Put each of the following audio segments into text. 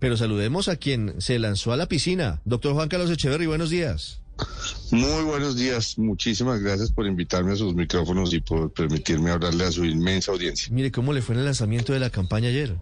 Pero saludemos a quien se lanzó a la piscina. Doctor Juan Carlos Echeverry, buenos días. Muy buenos días. Muchísimas gracias por invitarme a sus micrófonos y por permitirme hablarle a su inmensa audiencia. Mire, ¿cómo le fue en el lanzamiento de la campaña ayer?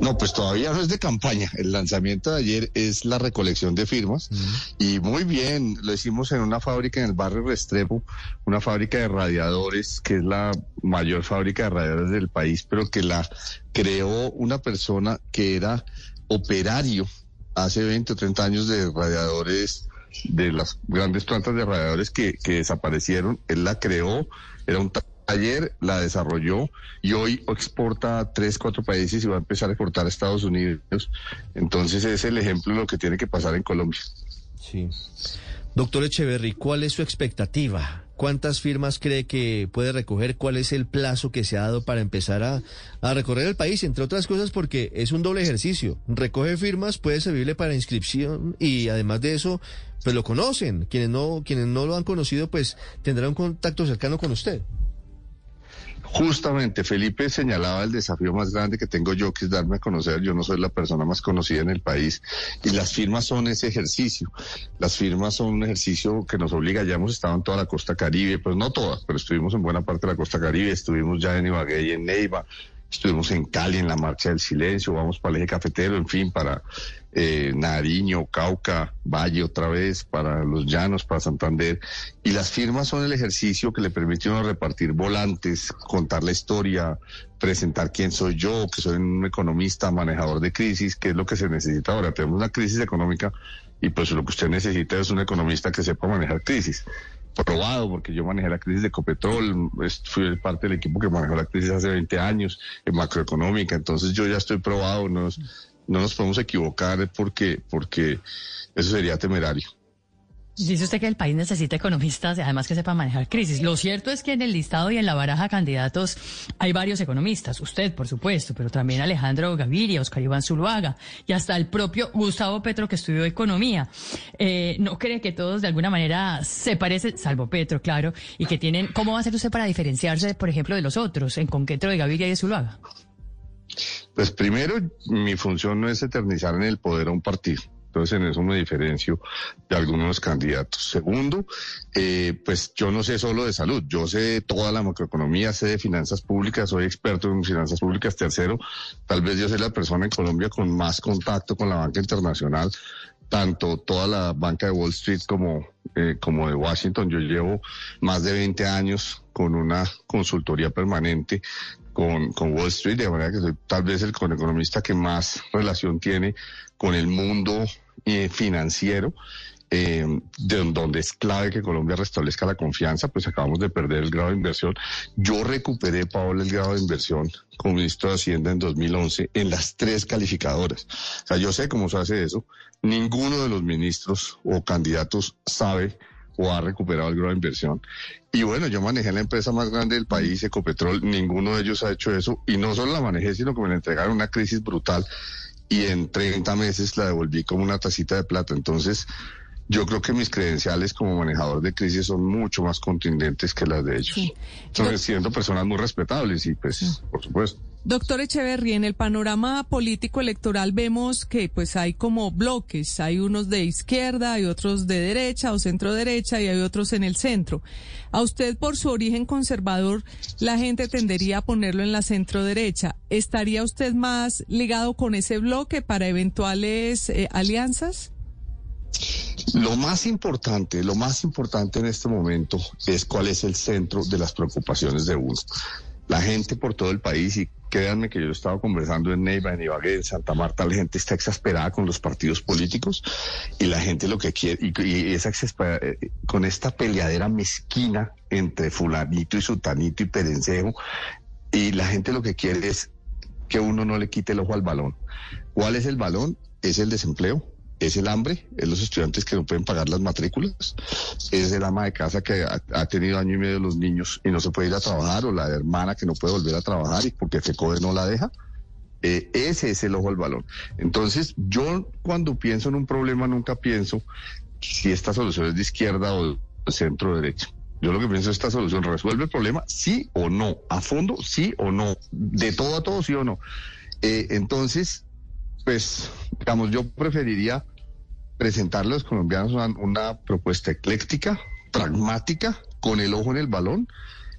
No, pues todavía no es de campaña. El lanzamiento de ayer es la recolección de firmas y muy bien, lo hicimos en una fábrica en el barrio Restrepo, una fábrica de radiadores que es la mayor fábrica de radiadores del país, pero que la creó una persona que era operario hace 20 o 30 años de radiadores de las grandes plantas de radiadores que, que desaparecieron. Él la creó, era un Ayer la desarrolló y hoy exporta a tres, cuatro países y va a empezar a exportar a Estados Unidos. Entonces es el ejemplo de lo que tiene que pasar en Colombia. Sí. Doctor Echeverry, ¿cuál es su expectativa? ¿Cuántas firmas cree que puede recoger? ¿Cuál es el plazo que se ha dado para empezar a, recorrer el país? Entre otras cosas porque es un doble ejercicio. Recoge firmas, puede servirle para inscripción y además de eso, pues lo conocen. Quienes no, quienes no lo han conocido, pues tendrán un contacto cercano con usted. Justamente, Felipe señalaba el desafío más grande que tengo yo, que es darme a conocer. Yo no soy la persona más conocida en el país y las firmas son ese ejercicio. Las firmas son un ejercicio que nos obliga. Ya hemos estado en toda la costa caribe, pues no todas, pero estuvimos en buena parte de la costa caribe. Estuvimos ya en Ibagué y en Neiva. Estuvimos en Cali en la Marcha del Silencio, vamos para el eje cafetero, en fin, para eh, Nariño, Cauca, Valle otra vez, para los llanos, para Santander. Y las firmas son el ejercicio que le permite uno repartir volantes, contar la historia, presentar quién soy yo, que soy un economista, manejador de crisis, que es lo que se necesita ahora. Tenemos una crisis económica y pues lo que usted necesita es un economista que sepa manejar crisis probado porque yo manejé la crisis de Ecopetrol, fui parte del equipo que manejó la crisis hace 20 años en macroeconómica, entonces yo ya estoy probado, no no nos podemos equivocar porque, porque eso sería temerario. Dice usted que el país necesita economistas y además que sepan manejar crisis. Lo cierto es que en el listado y en la baraja candidatos hay varios economistas. Usted, por supuesto, pero también Alejandro Gaviria, Oscar Iván Zuluaga y hasta el propio Gustavo Petro que estudió economía. Eh, ¿No cree que todos de alguna manera se parecen, salvo Petro, claro, y que tienen... ¿Cómo va a hacer usted para diferenciarse, por ejemplo, de los otros, en concreto de Gaviria y de Zuluaga? Pues primero, mi función no es eternizar en el poder a un partido. Entonces en eso me diferencio de algunos candidatos. Segundo, eh, pues yo no sé solo de salud, yo sé de toda la macroeconomía, sé de finanzas públicas, soy experto en finanzas públicas. Tercero, tal vez yo soy la persona en Colombia con más contacto con la banca internacional, tanto toda la banca de Wall Street como, eh, como de Washington. Yo llevo más de 20 años con una consultoría permanente con, con, Wall Street, de manera que soy tal vez el economista que más relación tiene con el mundo eh, financiero, eh, de, donde es clave que Colombia restablezca la confianza, pues acabamos de perder el grado de inversión. Yo recuperé, Paola, el grado de inversión como ministro de Hacienda en 2011 en las tres calificadoras. O sea, yo sé cómo se hace eso. Ninguno de los ministros o candidatos sabe o ha recuperado el grado de inversión. Y bueno, yo manejé la empresa más grande del país, Ecopetrol, ninguno de ellos ha hecho eso. Y no solo la manejé, sino que me la entregaron una crisis brutal y en 30 meses la devolví como una tacita de plata. Entonces, yo creo que mis credenciales como manejador de crisis son mucho más contundentes que las de ellos. Son siendo personas muy respetables y pues, por supuesto. Doctor Echeverry, en el panorama político electoral vemos que pues hay como bloques, hay unos de izquierda, hay otros de derecha o centro derecha y hay otros en el centro. A usted por su origen conservador, la gente tendería a ponerlo en la centro derecha. ¿Estaría usted más ligado con ese bloque para eventuales eh, alianzas? Lo más importante, lo más importante en este momento es cuál es el centro de las preocupaciones de uno. La gente por todo el país y créanme que yo he estado conversando en Neiva, en Ibagué, en Santa Marta, la gente está exasperada con los partidos políticos y la gente lo que quiere, y, esa eh, con esta peleadera mezquina entre fulanito y sutanito y perencejo, y la gente lo que quiere es que uno no le quite el ojo al balón. ¿Cuál es el balón? Es el desempleo, es el hambre, es los estudiantes que no pueden pagar las matrículas, es el ama de casa que ha, tenido año y medio los niños y no se puede ir a trabajar, o la hermana que no puede volver a trabajar y porque FECODE no la deja. Eh, ese es el ojo al balón. Entonces, yo cuando pienso en un problema nunca pienso si esta solución es de izquierda o centro derecha. Yo lo que pienso es esta solución resuelve el problema, sí o no, a fondo, sí o no, de todo a todo, sí o no. Eh, entonces, pues, digamos, yo preferiría presentarle a los colombianos una, propuesta ecléctica, pragmática, con el ojo en el balón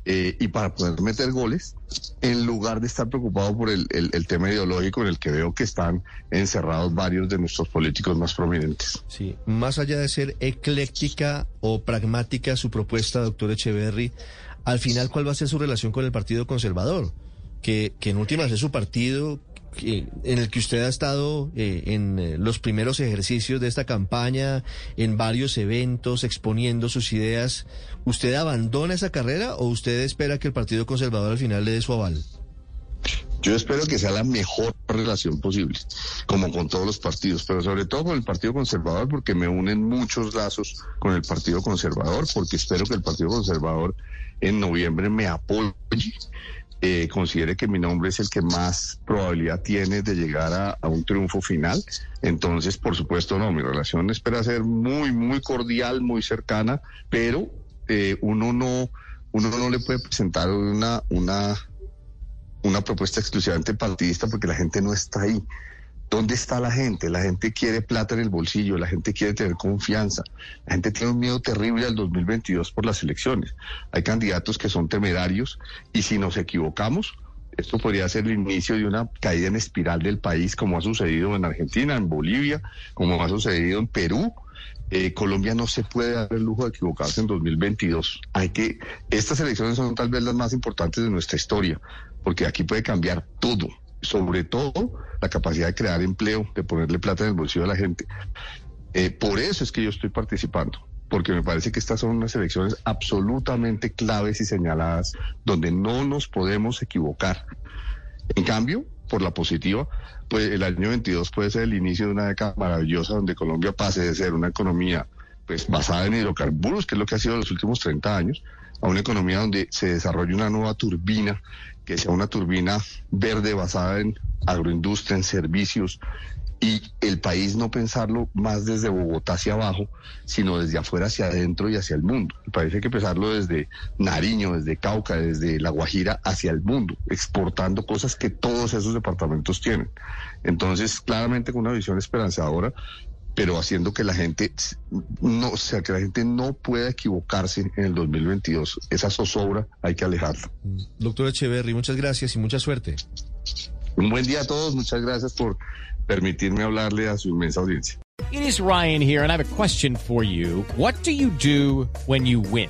eh, y para poder meter goles, en lugar de estar preocupado por el, tema ideológico en el que veo que están encerrados varios de nuestros políticos más prominentes. Sí, más allá de ser ecléctica o pragmática su propuesta, doctor Echeverry, al final, ¿cuál va a ser su relación con el Partido Conservador? Que, que en últimas es su partido en el que usted ha estado eh, en eh, los primeros ejercicios de esta campaña, en varios eventos, exponiendo sus ideas, ¿usted abandona esa carrera o usted espera que el Partido Conservador al final le dé su aval? Yo espero que sea la mejor relación posible, como con todos los partidos, pero sobre todo con el Partido Conservador, porque me unen muchos lazos con el Partido Conservador, porque espero que el Partido Conservador en noviembre me apoye eh, considere que mi nombre es el que más probabilidad tiene de llegar a, un triunfo final. Entonces, por supuesto, no, mi relación espera ser muy, muy cordial, muy cercana, pero eh, uno no, uno no le puede presentar una, una, una propuesta exclusivamente partidista porque la gente no está ahí. ¿Dónde está la gente? La gente quiere plata en el bolsillo, la gente quiere tener confianza, la gente tiene un miedo terrible al 2022 por las elecciones. Hay candidatos que son temerarios y si nos equivocamos, esto podría ser el inicio de una caída en espiral del país, como ha sucedido en Argentina, en Bolivia, como ha sucedido en Perú. Eh, Colombia no se puede dar el lujo de equivocarse en 2022. Hay que, estas elecciones son tal vez las más importantes de nuestra historia, porque aquí puede cambiar todo sobre todo la capacidad de crear empleo, de ponerle plata en el bolsillo a la gente. Eh, por eso es que yo estoy participando, porque me parece que estas son unas elecciones absolutamente claves y señaladas, donde no nos podemos equivocar. En cambio, por la positiva, pues el año 22 puede ser el inicio de una década maravillosa donde Colombia pase de ser una economía pues basada en hidrocarburos, que es lo que ha sido los últimos 30 años, a una economía donde se desarrolle una nueva turbina que sea una turbina verde basada en agroindustria, en servicios, y el país no pensarlo más desde Bogotá hacia abajo, sino desde afuera hacia adentro y hacia el mundo. El país hay que pensarlo desde Nariño, desde Cauca, desde La Guajira hacia el mundo, exportando cosas que todos esos departamentos tienen. Entonces, claramente con una visión esperanzadora, pero haciendo que la gente no, o sea, que la gente no pueda equivocarse en el 2022. Esa zozobra hay que alejarla. Doctor Echeverry, muchas gracias y mucha suerte. Un buen día a todos, muchas gracias por permitirme hablarle a su inmensa audiencia. It is Ryan here and I have a question for you. What do you do when you win?